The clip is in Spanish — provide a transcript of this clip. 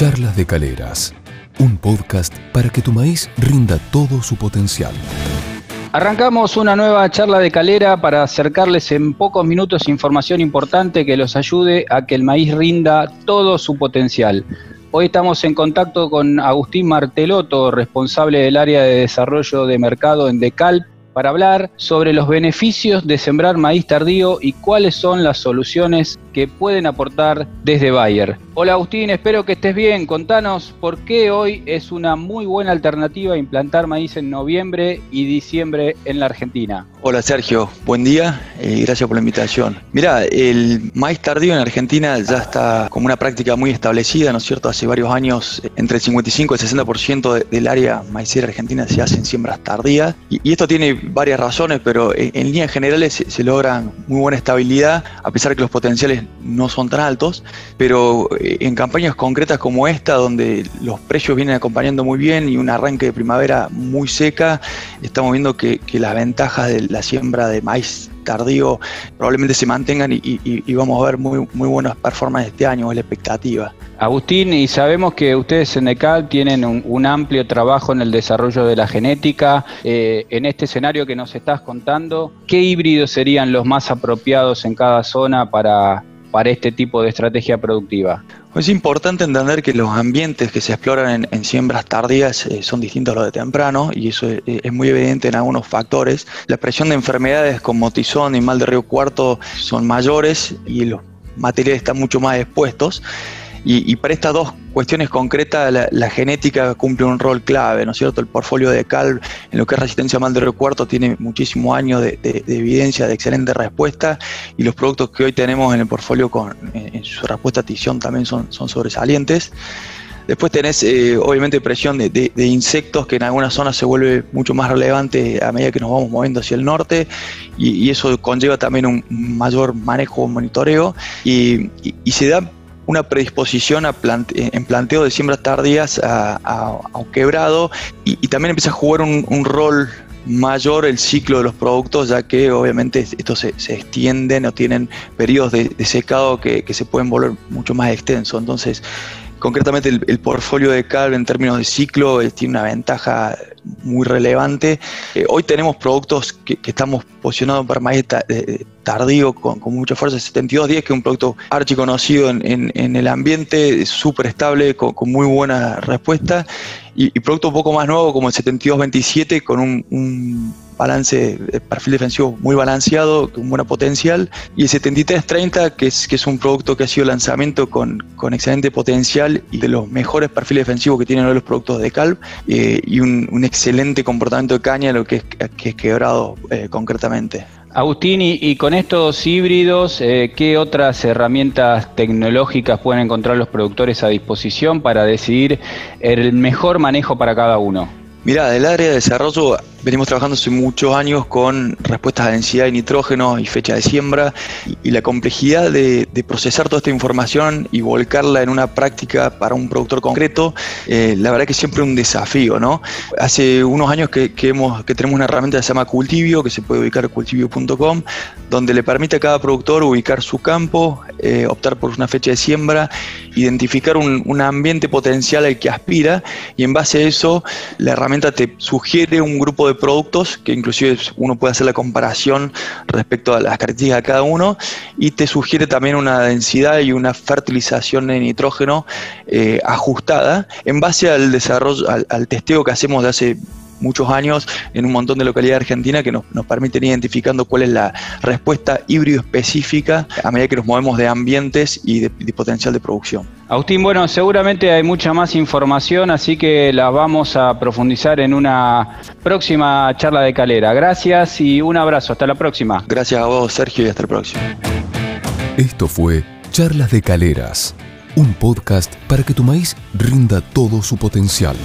Charlas de Caleras, un podcast para que tu maíz rinda todo su potencial. Arrancamos una nueva charla de calera para acercarles en pocos minutos información importante que los ayude a que el maíz rinda todo su potencial. Hoy estamos en contacto con Agustín Marteloto, responsable del área de desarrollo de mercado en Decalp, para hablar sobre los beneficios de sembrar maíz tardío y cuáles son las soluciones que pueden aportar desde Bayer. Hola Agustín, espero que estés bien. Contanos por qué hoy es una muy buena alternativa implantar maíz en noviembre y diciembre en la Argentina. Hola Sergio, buen día y gracias por la invitación. Mira, el maíz tardío en Argentina ya está como una práctica muy establecida, ¿no es cierto? Hace varios años, entre el 55 y el 60% del área maicera argentina se hacen siembras tardías. Y, esto tiene varias razones, pero en, líneas generales se, logran muy buena estabilidad, a pesar que los potenciales no son tan altos, pero eh, en campañas concretas como esta, donde los precios vienen acompañando muy bien y un arranque de primavera muy seca, estamos viendo que, las ventajas de la siembra de maíz tardío probablemente se mantengan y, vamos a ver muy, muy buenas performances este año, es la expectativa. Agustín, y sabemos que ustedes en ECAL tienen un, amplio trabajo en el desarrollo de la genética. Eh, en este escenario que nos estás contando, ¿qué híbridos serían los más apropiados en cada zona para, para este tipo de estrategia productiva? Es importante entender que los ambientes que se exploran en, siembras tardías eh, son distintos a los de temprano y eso es, muy evidente en algunos factores. La presión de enfermedades como tizón y mal de río cuarto son mayores y los materiales están mucho más expuestos. Y, para estas dos cuestiones concretas, la, genética cumple un rol clave, ¿no es cierto? El portfolio de Cal en lo que es resistencia a mal de recuerdo tiene muchísimos años de, evidencia de excelente respuesta y los productos que hoy tenemos en el portfolio con, en, su respuesta a tición también son, son sobresalientes. Después tenés, eh, obviamente, presión de, insectos que en algunas zonas se vuelve mucho más relevante a medida que nos vamos moviendo hacia el norte y, eso conlleva también un mayor manejo, monitoreo y, y se da una predisposición a en planteo de siembras tardías a, un quebrado y, también empieza a jugar un, rol mayor el ciclo de los productos, ya que obviamente estos se, extienden o tienen periodos de, secado que, que, se pueden volver mucho más extensos. Entonces, concretamente el, portfolio de Cal en términos de ciclo eh, tiene una ventaja muy relevante. Eh, hoy tenemos productos que, estamos posicionados para maíz eh, tardío con, mucha fuerza, 7210, que es un producto archiconocido en, en, el ambiente, súper estable, con, muy buena respuesta, y, y productos un poco más nuevos como el 7227 con un balance, de perfil defensivo muy balanceado, con buena potencial, y el 7330, que es, que es un producto que ha sido lanzamiento con, con excelente potencial y de los mejores perfiles defensivos que tienen hoy los productos de Calv, eh, y un, un, excelente comportamiento de caña, lo que es, que es quebrado eh, concretamente. Agustín, y, con estos híbridos, eh, ¿qué otras herramientas tecnológicas pueden encontrar los productores a disposición para decidir el mejor manejo para cada uno? Mira, del área de desarrollo venimos trabajando hace muchos años con respuestas a densidad de nitrógeno y fecha de siembra y, la complejidad de, procesar toda esta información y volcarla en una práctica para un productor concreto, eh, la verdad que siempre un desafío, ¿no? Hace unos años que, tenemos una herramienta que se llama Cultivio, que se puede ubicar en cultivio.com, donde le permite a cada productor ubicar su campo, eh, optar por una fecha de siembra, identificar un, un ambiente potencial al que aspira y en base a eso la herramienta te sugiere un grupo de productos, que inclusive uno puede hacer la comparación respecto a las características de cada uno, y te sugiere también una densidad y una fertilización de nitrógeno eh, ajustada en base al desarrollo, al, testeo que hacemos de hace muchos años en un montón de localidades argentinas que nos, nos, permiten identificando cuál es la respuesta híbrido específica a medida que nos movemos de ambientes y de potencial de producción. Agustín, bueno, seguramente hay mucha más información, así que la vamos a profundizar en una próxima charla de calera. Gracias y un abrazo. Hasta la próxima. Gracias a vos, Sergio, y hasta la próxima. Esto fue Charlas de Caleras, un podcast para que tu maíz rinda todo su potencial.